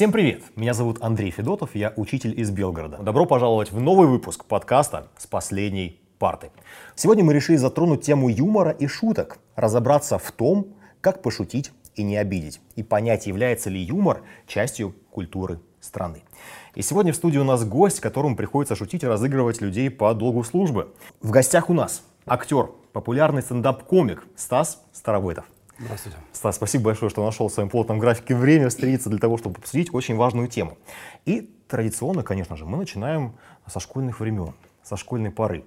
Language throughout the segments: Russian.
Всем привет! Меня зовут Андрей Федотов, я учитель из Белгорода. Добро пожаловать в новый выпуск подкаста «С последней парты». Сегодня мы решили затронуть тему юмора и шуток, разобраться в том, как пошутить и не обидеть, и понять, является ли юмор частью культуры страны. И сегодня в студии у нас гость, которому приходится шутить и разыгрывать людей по долгу службы. В гостях у нас актер, популярный стендап-комик Стас Старовойтов. Здравствуйте. Стас, спасибо большое, что нашел в своем плотном графике время встретиться для того, чтобы обсудить очень важную тему. И традиционно, конечно же, мы начинаем со школьных времен, со школьной поры.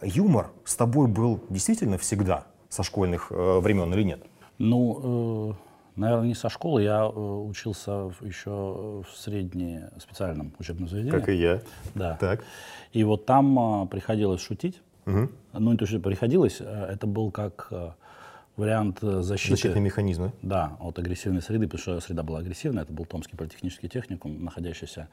Юмор с тобой был действительно всегда со школьных э, времен или нет? Ну, э, наверное, не со школы. Я э, учился еще в среднем специальном учебном заведении. Как и я. Да. Так. И вот там э, приходилось шутить. Угу. Ну, не то, что приходилось, э, это был как э, вариант э, защиты. Защитные механизмы. Да, от агрессивной среды, потому что среда была агрессивная. Это был Томский политехнический техникум, находящийся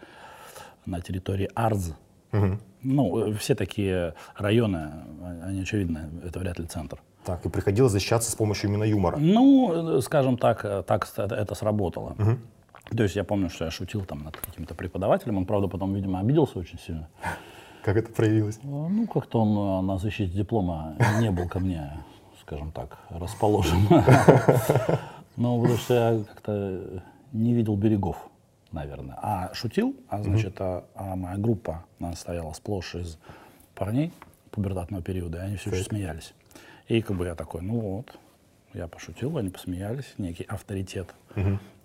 на территории Арз. Мгм. Ну, э, все такие районы, а- они очевидно, это вряд ли центр. Так, и приходилось защищаться с помощью именно юмора. Ну, э, скажем так, э, так это, сработало. То есть я помню, что я шутил там над каким-то преподавателем, он, правда, потом, видимо, обиделся очень сильно. Как это проявилось? Ну, как-то он э, на защите диплома не был ко мне, скажем так, расположен. Ну, потому что я как-то не видел берегов, наверное. А шутил, а значит, а, а моя группа, она состояла сплошь из парней пубертатного периода, и они все еще смеялись. И как бы я такой, ну вот, я пошутил, они посмеялись, некий авторитет.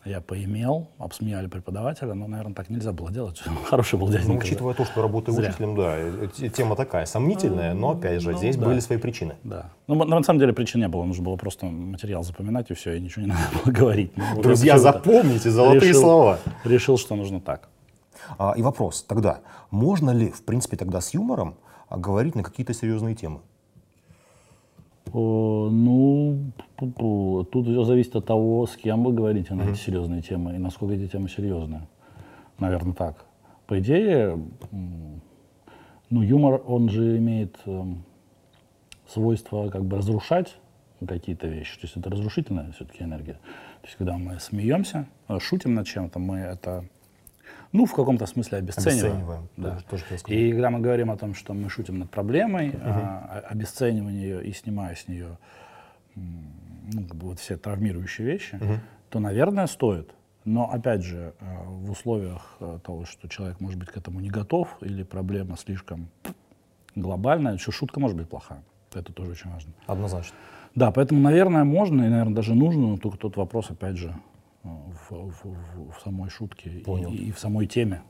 Я поимел, обсмеяли преподавателя, но, наверное, так нельзя было делать. Хороший был Ну, дяденька. учитывая то, что работаю Зря. учителем, да, э, э, тема такая сомнительная, но опять же, Ну, здесь да. были свои причины. Да. Ну, на самом деле причин не было. Нужно было просто материал запоминать, и все, и ничего не надо было говорить. Ну, Друзья, запомните золотые решил- слова. Решил, что нужно так. А, и вопрос тогда, можно ли, в принципе, тогда с юмором а, говорить на какие-то серьезные темы? О, ну, пу-пу. тут все зависит от того, с кем вы говорите на эти серьезные темы и насколько эти темы серьезные. Наверное, так. По идее, ну, юмор, он же имеет эм, свойство как бы разрушать какие-то вещи. То есть это разрушительная все-таки энергия. То есть когда мы смеемся, э, шутим над чем-то, мы это, ну, в каком-то смысле обесцениваем. Обесцениваем, Да. тоже- тоже. И когда мы говорим о том, что мы шутим над проблемой, а, обесценивая ее и снимая с нее ну, как бы вот все травмирующие вещи, то, наверное, стоит. Но, опять же, э, в условиях э, того, что человек, может быть, к этому не готов, или проблема слишком глобальная, что шутка может быть плохая. Это тоже очень важно. Однозначно. Да, поэтому, наверное, можно и, наверное, даже нужно, но только тот вопрос, опять же, э, в, в- в- в самой шутке и- Понял. И, и в самой теме.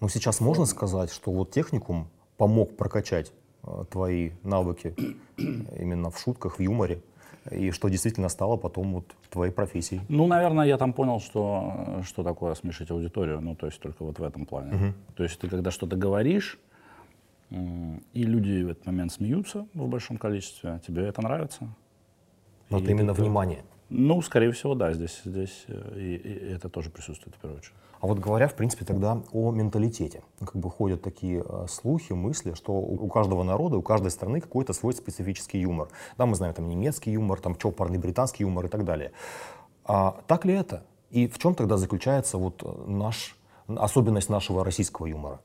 Но сейчас можно сказать, что вот техникум помог прокачать э, твои навыки именно в шутках, в юморе, и что действительно стало потом вот твоей профессией. Ну, наверное, я там понял, что, э, что такое смешить аудиторию, ну, то есть только вот в этом плане. То есть ты когда что-то говоришь, и люди в этот момент смеются в большом количестве, тебе это нравится? Но И это именно это- внимание. Ну, скорее всего, да, здесь, здесь э, и, и это тоже присутствует в первую очередь. А вот говоря, в принципе, тогда о менталитете. Как бы ходят такие э, слухи, мысли, что у каждого народа, у каждой страны какой-то свой специфический юмор. Да, мы знаем там немецкий юмор, там чопорный британский юмор и так далее. А так ли это? И в чем тогда заключается вот э, наш, особенность нашего российского юмора?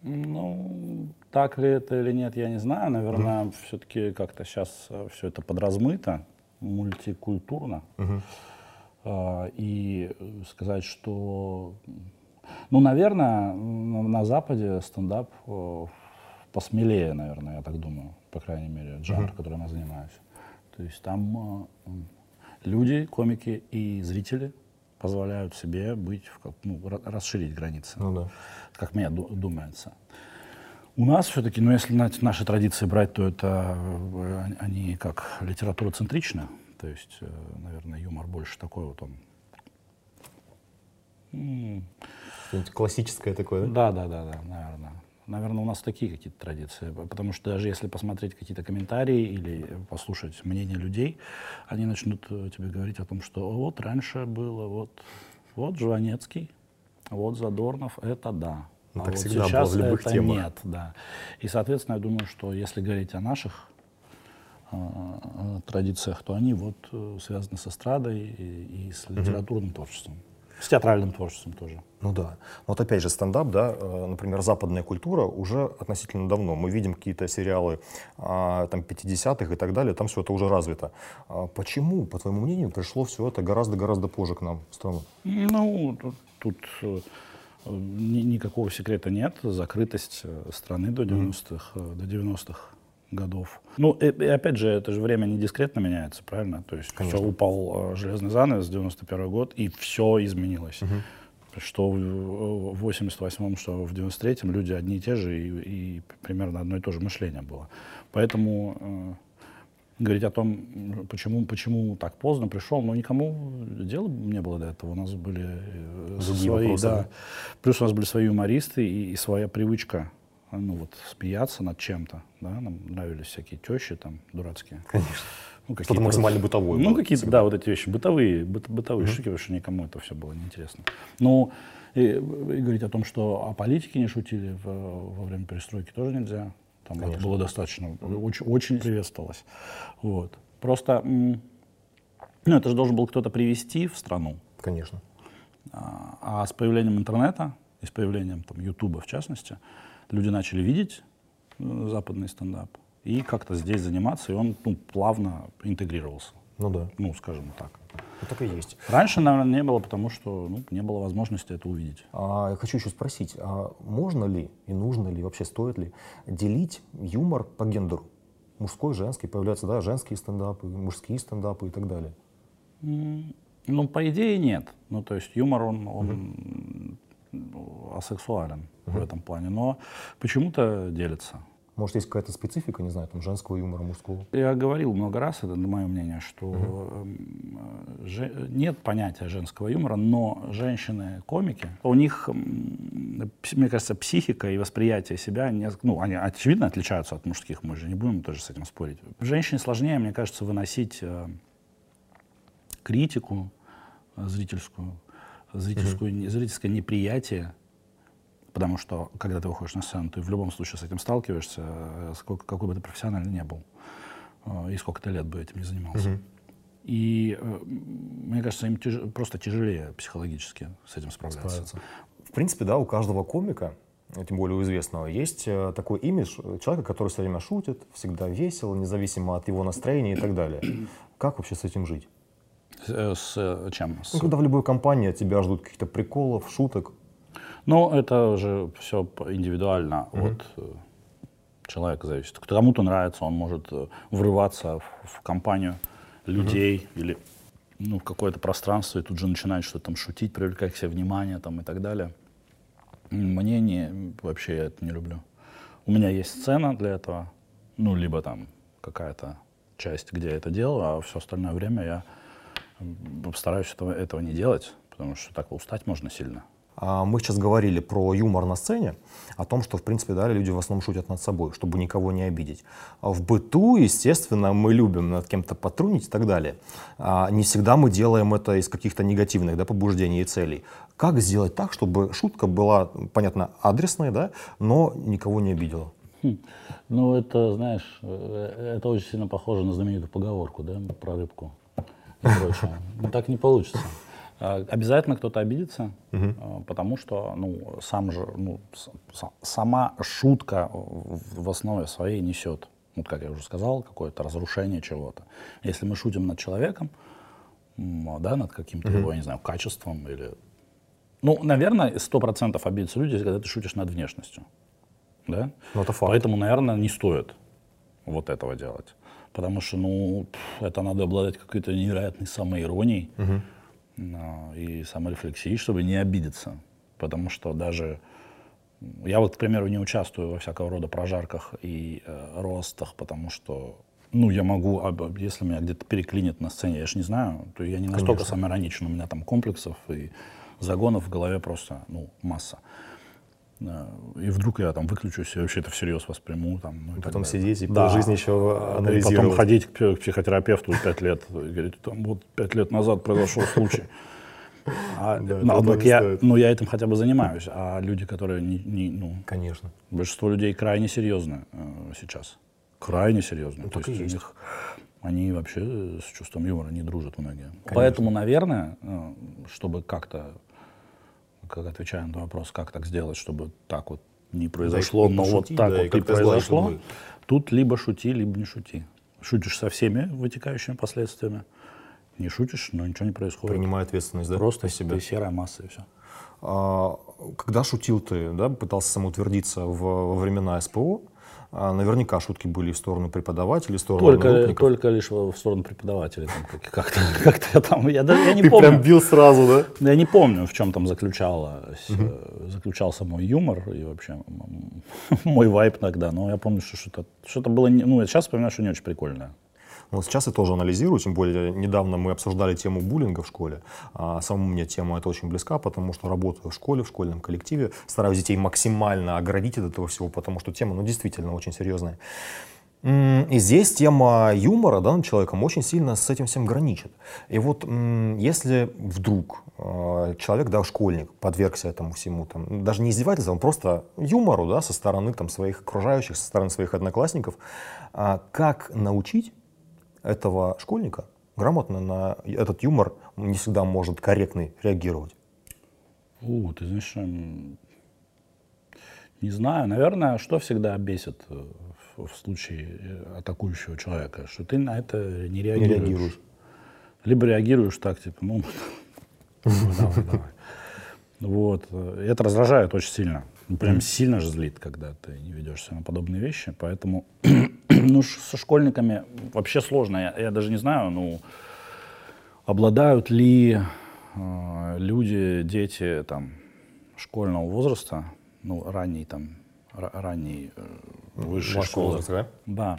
Ну, так ли это или нет, я не знаю. Наверное, все-таки как-то сейчас все это подразмыто, мультикультурно. А, И сказать, что... Ну, наверное, на, Западе стендап э, посмелее, наверное, я так думаю, по крайней мере, жанр, которым я занимаюсь. То есть там э, люди, комики и зрители позволяют себе быть, в ну, ра- расширить границы Ну да. как мне ду- думается. У нас все-таки, ну если на- наши традиции брать, то это э, они как литература центрична. То есть, э, наверное, юмор больше такой вот он. Что-нибудь классическое такое, да? Да, да, да, да, наверное. Наверное, у нас такие какие-то традиции. Потому что даже если посмотреть какие-то комментарии или послушать мнение людей, они начнут э, тебе говорить о том, что вот раньше было, вот, вот Жванецкий, вот Задорнов, это да. Ну, а так вот всегда было сейчас в любых это темах. нет, да. И, соответственно, я думаю, что если говорить о наших э, традициях, то они вот э, связаны с эстрадой и, и с литературным творчеством. С театральным творчеством тоже. Ну да. Вот опять же стендап, да, э, например, западная культура уже относительно давно. Мы видим какие-то сериалы а, там 50-х и так далее, там все это уже развито. А почему, по твоему мнению, пришло все это гораздо-гораздо позже к нам в страну? Ну, тут, тут э, никакого секрета нет. Закрытость э, страны до 90-х, mm-hmm. до 90-х годов. Ну, и, и опять же, это же время не дискретно меняется, правильно? То есть Конечно. все упал железный занавес, 91 год, и все изменилось. Угу. Что в 88-м, что в 93-м люди одни и те же, и, и примерно одно и то же мышление было. Поэтому э, говорить о том, почему, почему так поздно пришел, но никому дела не было до этого. У нас были э, свои, вопросы, да. Плюс у нас были свои юмористы и, и своя привычка ну вот смеяться над чем-то, да, нам нравились всякие тещи там дурацкие. Конечно. Ну, Что-то максимально бытовое. Ну, какие-то, да, вот эти вещи, бытовые, быт, бытовые mm-hmm. штуки, потому что никому это все было неинтересно. Ну, и, и говорить о том, что о политике не шутили в, во время перестройки тоже нельзя. Там Конечно. это было достаточно, очень, очень приветствовалось. Вот. Просто, ну, это же должен был кто-то привести в страну. Конечно. А, а с появлением интернета и с появлением там Ютуба в частности, люди начали видеть э, западный стендап и как-то здесь заниматься, и он ну, плавно интегрировался. Ну да. Ну, скажем так. Ну, так и есть. Раньше, наверное, не было, потому что ну, не было возможности это увидеть. А, я хочу еще спросить, а можно ли и нужно ли, вообще стоит ли делить юмор по гендеру? Мужской, женский, появляются, да, женские стендапы, мужские стендапы и так далее. ну, по идее, нет. Ну, то есть юмор, он, он mm асексуален uh-huh. в этом плане, но почему-то делится. Может, есть какая-то специфика, не знаю, там, женского юмора, мужского? Я говорил много раз, это мое мнение, что uh-huh. же, нет понятия женского юмора, но женщины-комики, у них, мне кажется, психика и восприятие себя, не, ну, они очевидно отличаются от мужских, мы же не будем тоже с этим спорить. Женщине сложнее, мне кажется, выносить э, критику зрительскую, зрительскую, mm-hmm. зрительское неприятие, потому что, когда ты выходишь на сцену, ты в любом случае с этим сталкиваешься, э, сколько, какой бы ты профессиональный не был, э, и сколько ты лет бы этим не занимался. Mm-hmm. И э, мне кажется, им тяж... просто тяжелее психологически с этим справляться. справиться. В принципе, да, у каждого комика, тем более у известного, есть такой имидж человека, который все время шутит, всегда весел, независимо от его настроения и так далее. Как вообще с этим жить? С, с чем? Ну, когда в любой компании от тебя ждут каких-то приколов, шуток. Ну, это уже все индивидуально угу. от э, человека зависит. Кому-то нравится, он может э, врываться в, в компанию людей угу. или ну, в какое-то пространство и тут же начинает что-то там шутить, привлекать к себе внимание там, и так далее. Мне не, вообще я это не люблю. У меня есть сцена для этого, ну, либо там какая-то часть, где я это делаю, а все остальное время я стараюсь этого, этого не делать, потому что так устать можно сильно. А мы сейчас говорили про юмор на сцене, о том, что, в принципе, да, люди в основном шутят над собой, чтобы никого не обидеть. А в быту, естественно, мы любим над кем-то потрунить и так далее. А не всегда мы делаем это из каких-то негативных да, побуждений и целей. Как сделать так, чтобы шутка была, понятно, адресной, да, но никого не обидела? Хм. Ну, это, знаешь, э, это очень сильно похоже на знаменитую поговорку, да, про рыбку и прочее. Так не получится. А, обязательно кто-то обидится, угу. потому что ну, сам же, ну, сама шутка в основе своей несет, вот как я уже сказал, какое-то разрушение чего-то. Если мы шутим над человеком, да, над каким-то угу. его, я не знаю, качеством или... Ну, наверное, сто процентов обидятся люди, когда ты шутишь над внешностью. Да? Ну, это факт. Поэтому, наверное, не стоит вот этого делать. Потому что, ну, это надо обладать какой-то невероятной самоиронией угу. И саморефлексией, чтобы не обидеться. Потому что даже я вот, к примеру, не участвую во всякого рода прожарках и э, ростах, потому что, ну, я могу, если меня где-то переклинит на сцене, я же не знаю, то я не настолько самоироничен, у меня там комплексов и загонов в голове просто, ну, масса. И вдруг я там выключусь и вообще это всерьез восприму. Там, ну, потом сидеть и да. жизнь еще анализировать. Потом ходить к психотерапевту пять лет и говорить, там, вот пять лет назад произошел случай. А, да, но, но, я, но я этим хотя бы занимаюсь. А люди, которые не, не ну, Конечно. Большинство людей крайне серьезны э, сейчас. Крайне серьезны. Ну, То есть, есть. У них, они вообще с чувством юмора не дружат многие. Конечно. Поэтому, наверное, э, чтобы как-то как отвечая на вопрос, как так сделать, чтобы так вот не произошло, Да, и но вот пошути, так да, и вот и сгладить произошло. Тут либо шути, либо не шути. Шутишь со всеми вытекающими последствиями, не шутишь, но ничего не происходит. Принимай ответственность, да? Просто себя. ты серая масса и все. А, когда шутил ты, да, пытался самоутвердиться в, во времена СПО, наверняка шутки были в сторону преподавателей, в сторону Только, одногруппников. только лишь в сторону преподавателей. Как- как-то, как-то я там, я, даже, я не Ты помню. прям бил сразу, да? Я не помню, в чем там заключалось, э, заключался мой юмор и вообще мой вайп тогда. Но я помню, что что-то, что-то было, не- ну, я сейчас вспоминаю, что не очень прикольное. Вот сейчас я тоже анализирую, тем более недавно мы обсуждали тему буллинга в школе. А самому мне тема эта очень близка, потому что работаю в школе, в школьном коллективе, стараюсь детей максимально оградить от этого всего, потому что тема, ну, действительно очень серьезная. И здесь тема юмора да, человеком очень сильно с этим всем граничит. И вот если вдруг э, человек, да, школьник, подвергся этому всему, там, даже не издевательствам, просто юмору да, со стороны там, своих окружающих, со стороны своих одноклассников, а как научить этого школьника грамотно на этот юмор не всегда может корректно реагировать? У, ты знаешь, м, не знаю, наверное, что всегда бесит э, в, случае э, атакующего человека, что ты на это не реагируешь. реагируешь. Либо реагируешь так, типа, ну, давай, давай. Вот. э, и Это раздражает очень сильно. Ну, Прям сильно же злит, когда ты не ведешься на подобные вещи. Поэтому ну, со школьниками вообще сложно. Я, я даже не знаю, ну, обладают ли э, люди, дети там, школьного возраста, ну, ранней там, ра- ранней э, высшей Вашего школы. возраста, да? Да.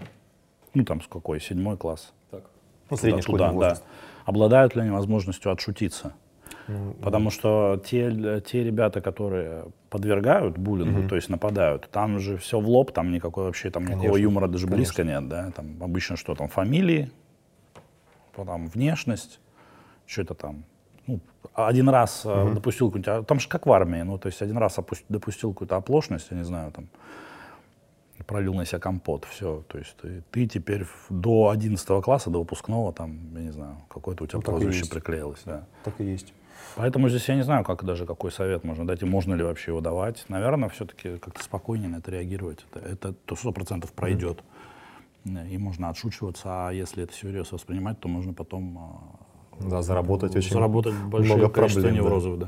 Ну, там с какой? Седьмой класс. Так. Ну, средний Туда, школьный да. возраст. Обладают ли они возможностью отшутиться? Потому что те, те ребята, которые подвергают буллингу, то есть нападают, там же все в лоб, там никакой вообще там никакого Конечно, юмора даже близко нет, да. Там обычно что там фамилии, потом внешность, что-то там. Ну, один раз э, допустил какую-нибудь, а там же как в армии, ну то есть один раз опус- допустил какую-то оплошность, я не знаю, там пролил на себя компот, все, то есть ты, ты теперь до 11 класса, до выпускного, там, я не знаю, какое-то у тебя Ну, прозвище приклеилось, да. Так и есть. Поэтому здесь я не знаю, как даже какой совет можно дать и можно ли вообще его давать. Наверное, все-таки как-то спокойнее на это реагировать. Это, это то сто процентов пройдет. И можно отшучиваться, а если это всерьез воспринимать, то можно потом а, Да, заработать очень заработать большое много количество проблем, да. неврозов. Да.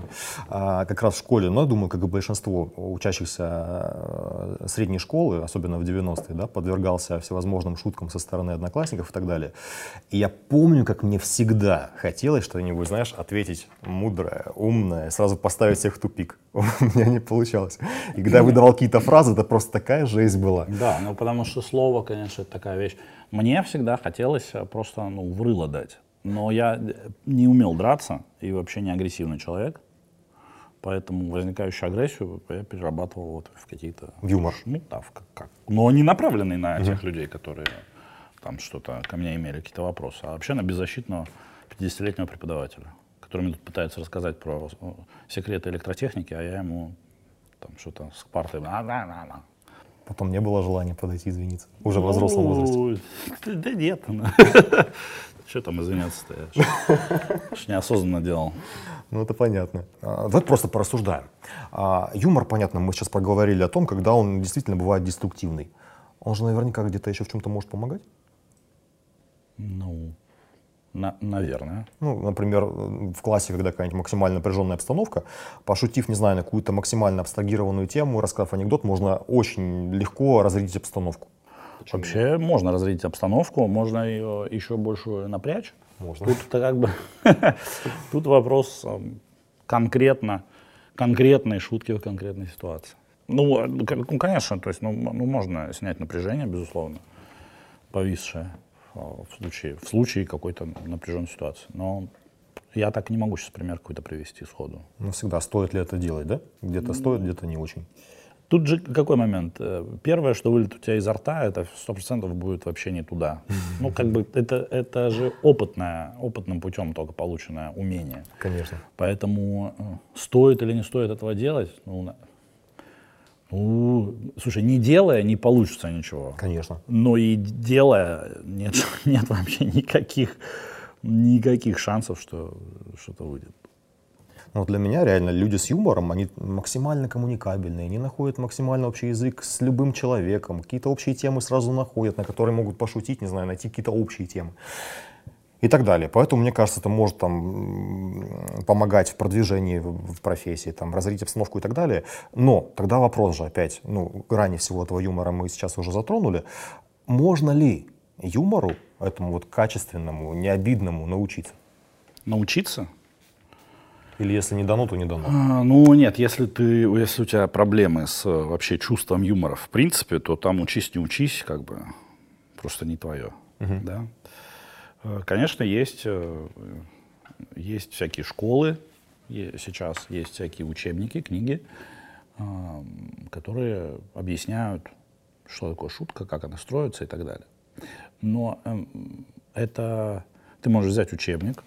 А, как раз в школе, ну, я думаю, как и большинство учащихся э, средней школы, особенно в 90-е, да, подвергался всевозможным шуткам со стороны одноклассников и так далее. И я помню, как мне всегда хотелось что-нибудь, знаешь, ответить мудрое, умное, сразу поставить всех в тупик. У меня не получалось. И когда я выдавал какие-то фразы, это просто такая жесть была. Да, ну потому что слово, конечно, это такая вещь. Мне всегда хотелось просто ну, в рыло дать. Но я э, не умел драться и вообще не агрессивный человек. Поэтому возникающую агрессию я перерабатывал вот в какие-то... Юмор. Ну да, в как, как- Но не направленный на тех людей, которые там что-то ко мне имели, какие-то вопросы, а вообще на беззащитного 50-летнего преподавателя, который мне тут пытается рассказать про э, секреты электротехники, а я ему там что-то с партой... «А-да-да-да». Потом не было желания подойти извиниться. Уже в взрослом возрасте. Ну, Да нет. Что там извиняться-то? Я ж- неосознанно делал. Ну, это понятно. А, Давайте просто порассуждаем. А, Юмор, понятно, мы сейчас поговорили о том, когда он действительно бывает деструктивный. Он же наверняка где-то еще в чем-то может помогать. Ну, на- наверное. Ну, например, в классе, когда какая-нибудь максимально напряженная обстановка, пошутив, не знаю, на какую-то максимально абстрагированную тему, рассказав анекдот, можно очень легко разрядить обстановку. Вообще можно разрядить обстановку, можно ее еще больше напрячь. Можно. Тут как бы тут вопрос эм, конкретно конкретной шутки в конкретной ситуации. Ну, э, ну, конечно, то есть, ну, ну, можно снять напряжение, безусловно, повисшее в случае, в случае какой-то напряженной ситуации. Но я так не могу сейчас пример какой-то привести сходу. Ну, всегда, стоит ли это делать, да? Где-то стоит, где-то не очень. Тут же какой момент? Э, Первое, что вылет у тебя изо рта, это сто процентов будет вообще не туда. Ну, как бы это, это же опытное, опытным путем только полученное умение. Конечно. Поэтому э, стоит или не стоит этого делать, ну, ну, слушай, не делая, не получится ничего. Конечно. Но и делая, нет, нет вообще никаких, никаких шансов, что что-то выйдет. Но для меня реально люди с юмором, они максимально коммуникабельные, они находят максимально общий язык с любым человеком, какие-то общие темы сразу находят, на которые могут пошутить, не знаю, найти какие-то общие темы и так далее. Поэтому, мне кажется, это может там, помогать в продвижении в, профессии, там, разрить обстановку и так далее. Но тогда вопрос же опять, ну, грани всего этого юмора мы сейчас уже затронули. Можно ли юмору, этому вот качественному, необидному научиться? Научиться? Или если не дано, то не дано? А, ну нет, если ты, если у тебя проблемы с вообще чувством юмора в принципе, то там учись не учись, как бы просто не твое, угу. да. Э, конечно, есть, э, есть всякие школы, сейчас есть всякие учебники, книги, которые объясняют, что такое шутка, как она строится и так далее. Но эм, это ты можешь взять учебник,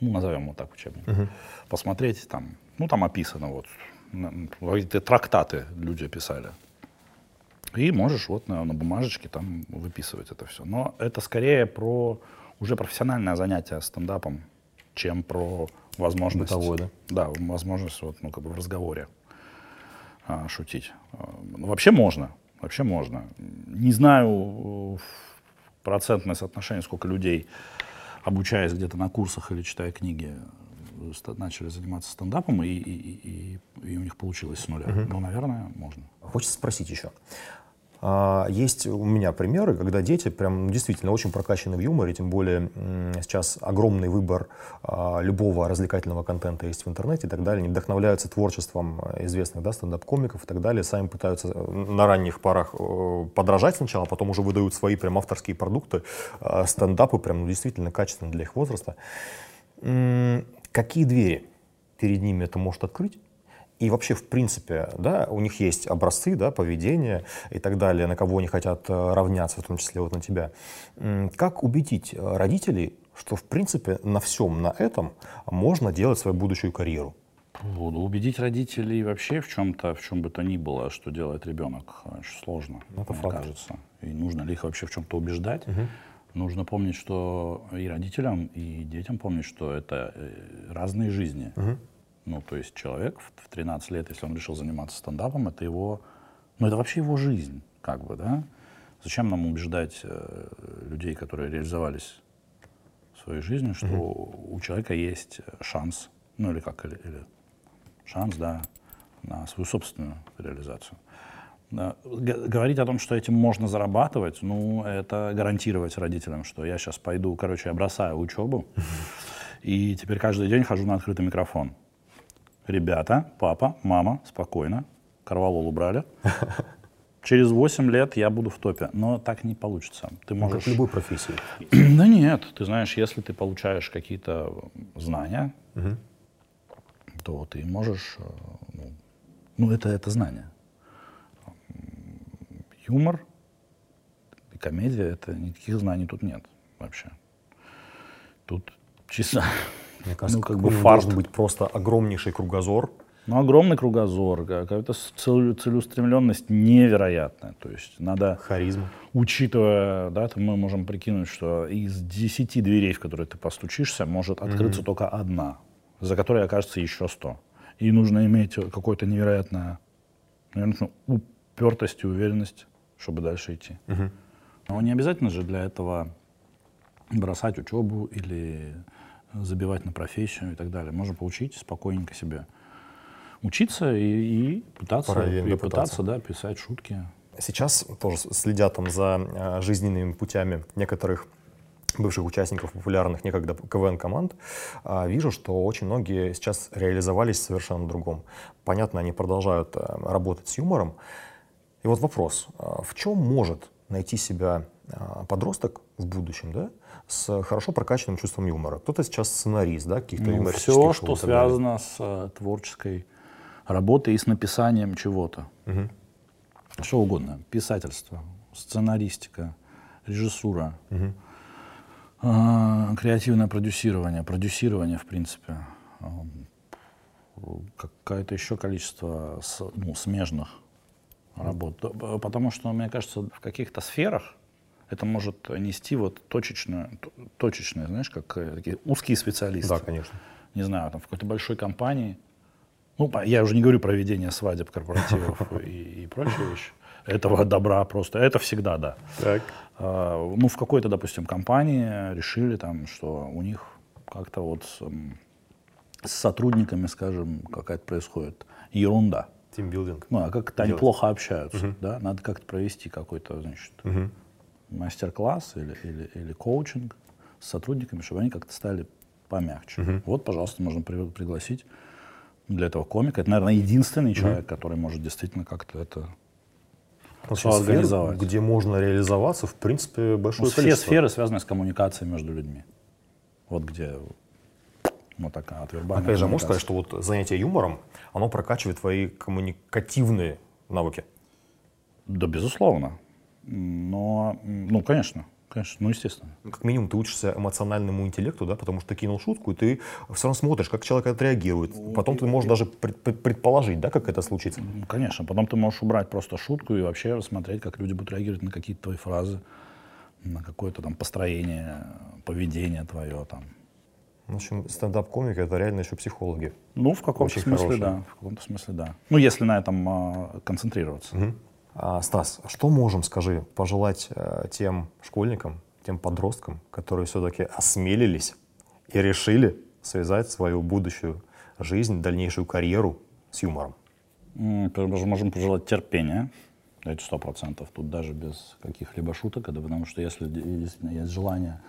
ну, назовем его так учебник, угу. посмотреть там, ну, там описано вот, какие-то трактаты люди писали. И можешь вот на, на бумажечке там выписывать это все. Но это скорее про уже профессиональное занятие стендапом, чем про возможность... Бытовой, да? Да, возможность вот, ну, как бы в разговоре а, шутить. А, ну, вообще можно, вообще можно. Не знаю процентное соотношение, сколько людей, обучаясь где-то на курсах или читая книги, начали заниматься стендапом, и, и, и, и у них получилось с нуля. Uh-huh. Ну, наверное, можно. Хочется спросить еще. А, есть у меня примеры, когда дети прям действительно очень прокачаны в юморе, тем более сейчас огромный выбор а, любого развлекательного контента есть в интернете и так далее. Они вдохновляются творчеством известных да, стендап-комиков и так далее, сами пытаются э, на ранних парах э, подражать сначала, а потом уже выдают свои прям авторские продукты, стендапы прям ну, действительно качественные для их возраста. Какие двери перед ними это может открыть? И вообще, в принципе, да, у них есть образцы, да, поведения и так далее, на кого они хотят э, равняться, в том числе вот на тебя. Как убедить э, родителей, что, в принципе, на всем на этом можно делать свою будущую карьеру? Буду убедить родителей вообще в чем-то, в чем бы то ни было, что делает ребенок, очень сложно, ну, Это мне факт. кажется. И нужно ли их вообще в чем-то убеждать? Угу. Нужно помнить, что и родителям, и детям помнить, что это э, разные жизни. Угу. Ну, то есть человек в 13 лет, если он решил заниматься стендапом, это его, ну, это вообще его жизнь, как бы, да? Зачем нам убеждать э, людей, которые реализовались в своей жизни, что mm-hmm. у человека есть шанс, ну, или как, или, или шанс, да, на свою собственную реализацию. Да. Говорить о том, что этим можно зарабатывать, ну, это гарантировать родителям, что я сейчас пойду, короче, я бросаю учебу, и теперь каждый день хожу на открытый микрофон ребята, папа, мама, спокойно, Карвалол убрали. Через 8 лет я буду в топе. Но так не получится. Ты можешь... Ну, как в любой профессии. да нет. Ты знаешь, если ты получаешь какие-то знания, угу. то ты можешь... Э, ну, ну, это, это знание. Юмор и комедия, это никаких знаний тут нет вообще. Тут чисто мне кажется, ну, как бы должен быть просто огромнейший кругозор. Ну, огромный кругозор, какая-то целеустремленность невероятная. То есть надо... Харизма. Учитывая, да, то мы можем прикинуть, что из десяти дверей, в которые ты постучишься, может открыться mm-hmm. только одна, за которой окажется еще сто. И нужно иметь какое-то невероятное, наверное, упертость и уверенность, чтобы дальше идти. Mm-hmm. Но не обязательно же для этого бросать учебу или забивать на профессию и так далее. Можно поучить спокойненько себе учиться и, и пытаться, и пытаться, да, писать шутки. Сейчас тоже следя там за э, жизненными путями некоторых бывших участников популярных некогда КВН-команд, э, вижу, что очень многие сейчас реализовались совершенно другом. Понятно, они продолжают э, работать с юмором. И вот вопрос, в чем может найти себя подросток в будущем, да, с хорошо прокачанным чувством юмора. Кто-то сейчас сценарист, да, каких-то ну, Все, что связано с э, творческой работой и с написанием чего-то. Угу. Что угодно. Писательство, сценаристика, режиссура, угу. э, креативное продюсирование, продюсирование, в принципе. Какое-то еще количество ну, смежных работ. Потому что, мне кажется, в каких-то сферах это может нести вот точечную, точечные, знаешь, как э, такие узкие специалисты. Да, конечно. не знаю, там в какой-то большой компании, ну, я уже не говорю про ведение свадеб, корпоративов и, и прочие вещи, этого добра просто, это всегда да. Так. А, ну, в какой-то, допустим, компании решили там, что у них как-то вот с, с сотрудниками, скажем, какая-то происходит ерунда. Тимбилдинг. Ну, а как-то они плохо общаются, uh-huh. да, надо как-то провести какой-то, значит, uh-huh. Мастер-класс или, или, или коучинг с сотрудниками, чтобы они как-то стали помягче. Uh-huh. Вот, пожалуйста, можно при, пригласить для этого комика. Это, наверное, единственный uh-huh. человек, который может действительно как-то это все организовать. где можно реализоваться, в принципе, большое ну, все количество. Все сферы связаны с коммуникацией между людьми. Вот где вот такая от Опять же, можно сказать, что вот занятие юмором, оно прокачивает твои коммуникативные навыки? Да, безусловно. Но, ну, конечно. Конечно, ну естественно. Ну, как минимум ты учишься эмоциональному интеллекту, да, потому что ты кинул шутку, и ты все равно смотришь, как человек отреагирует. Ну, потом ты можешь даже предположить, да, как это случится. Конечно, потом ты можешь убрать просто шутку и вообще рассмотреть, как люди будут реагировать на какие-то твои фразы, на какое-то там построение, поведение твое там. В общем, стендап-комики это реально еще психологи. Ну, в каком-то смысле, хорошие. да. В каком-то смысле, да. Ну, если на этом э, концентрироваться. Угу. А, Стас, что можем, скажи, пожелать э, тем школьникам, тем подросткам, которые все-таки осмелились и решили связать свою будущую жизнь, дальнейшую карьеру с юмором? Можем пожелать терпения, это сто процентов. Тут даже без каких-либо шуток, это потому что если действительно есть желание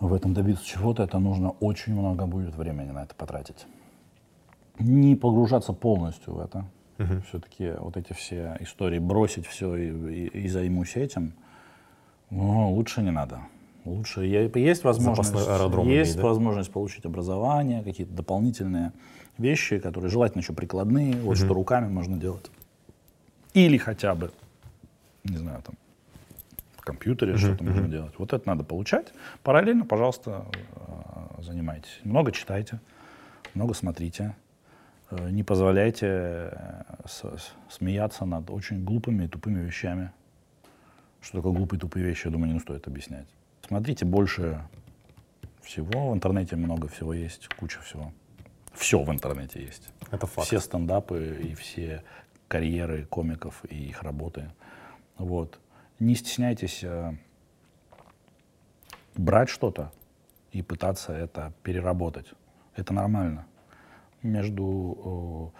в этом добиться чего-то, это нужно очень много будет времени на это потратить. Не погружаться полностью в это, Угу. Все-таки вот эти все истории бросить все и, и, и займусь этим, ну, лучше не надо. Лучше есть возможность, есть да? возможность получить образование, какие-то дополнительные вещи, которые желательно еще прикладные, вот угу. что руками можно делать. Или хотя бы, не знаю, там, в компьютере угу, что-то угу. можно делать. Вот это надо получать. Параллельно, пожалуйста, э, занимайтесь. Много читайте, много смотрите. Э, не позволяйте э, смеяться над очень глупыми и тупыми вещами. Что такое глупые и тупые вещи, я думаю, не стоит объяснять. Смотрите больше всего. В интернете много всего есть, куча всего. Все в интернете есть. Это факт. Все стендапы и все карьеры комиков и их работы. Вот. Не стесняйтесь э, брать что-то и пытаться это переработать. Это нормально между,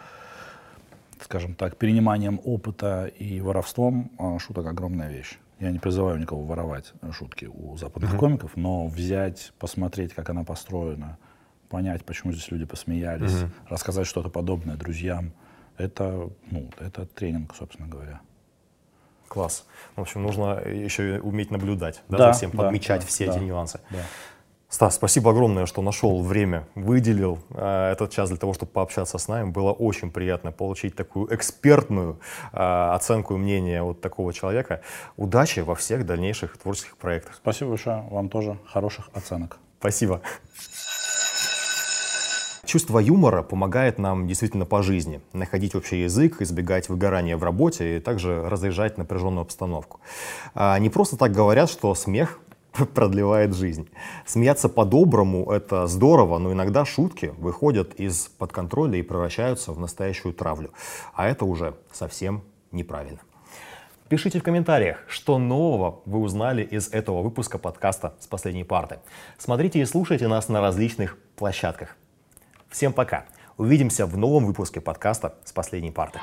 скажем так, перениманием опыта и воровством а, шуток огромная вещь. Я не призываю никого воровать шутки у западных uh-huh. комиков, но взять, посмотреть, как она построена, понять, почему здесь люди посмеялись, uh-huh. рассказать что-то подобное друзьям, это, ну, это тренинг, собственно говоря. Класс. В общем, нужно еще уметь наблюдать, да, да за всем, подмечать да, все да, эти нюансы. Да. Стас, спасибо огромное, что нашел время, выделил э, этот час для того, чтобы пообщаться с нами. Было очень приятно получить такую экспертную э, оценку и мнение вот такого человека. Удачи во всех дальнейших творческих проектах. Спасибо большое. Вам тоже хороших оценок. Спасибо. Чувство юмора помогает нам действительно по жизни. Находить общий язык, избегать выгорания в работе и также разряжать напряженную обстановку. А не просто так говорят, что смех продлевает жизнь. Смеяться по-доброму — это здорово, но иногда шутки выходят из-под контроля и превращаются в настоящую травлю. А это уже совсем неправильно. Пишите в комментариях, что нового вы узнали из этого выпуска подкаста «С последней парты». Смотрите и слушайте нас на различных площадках. Всем пока. Увидимся в новом выпуске подкаста «С последней парты».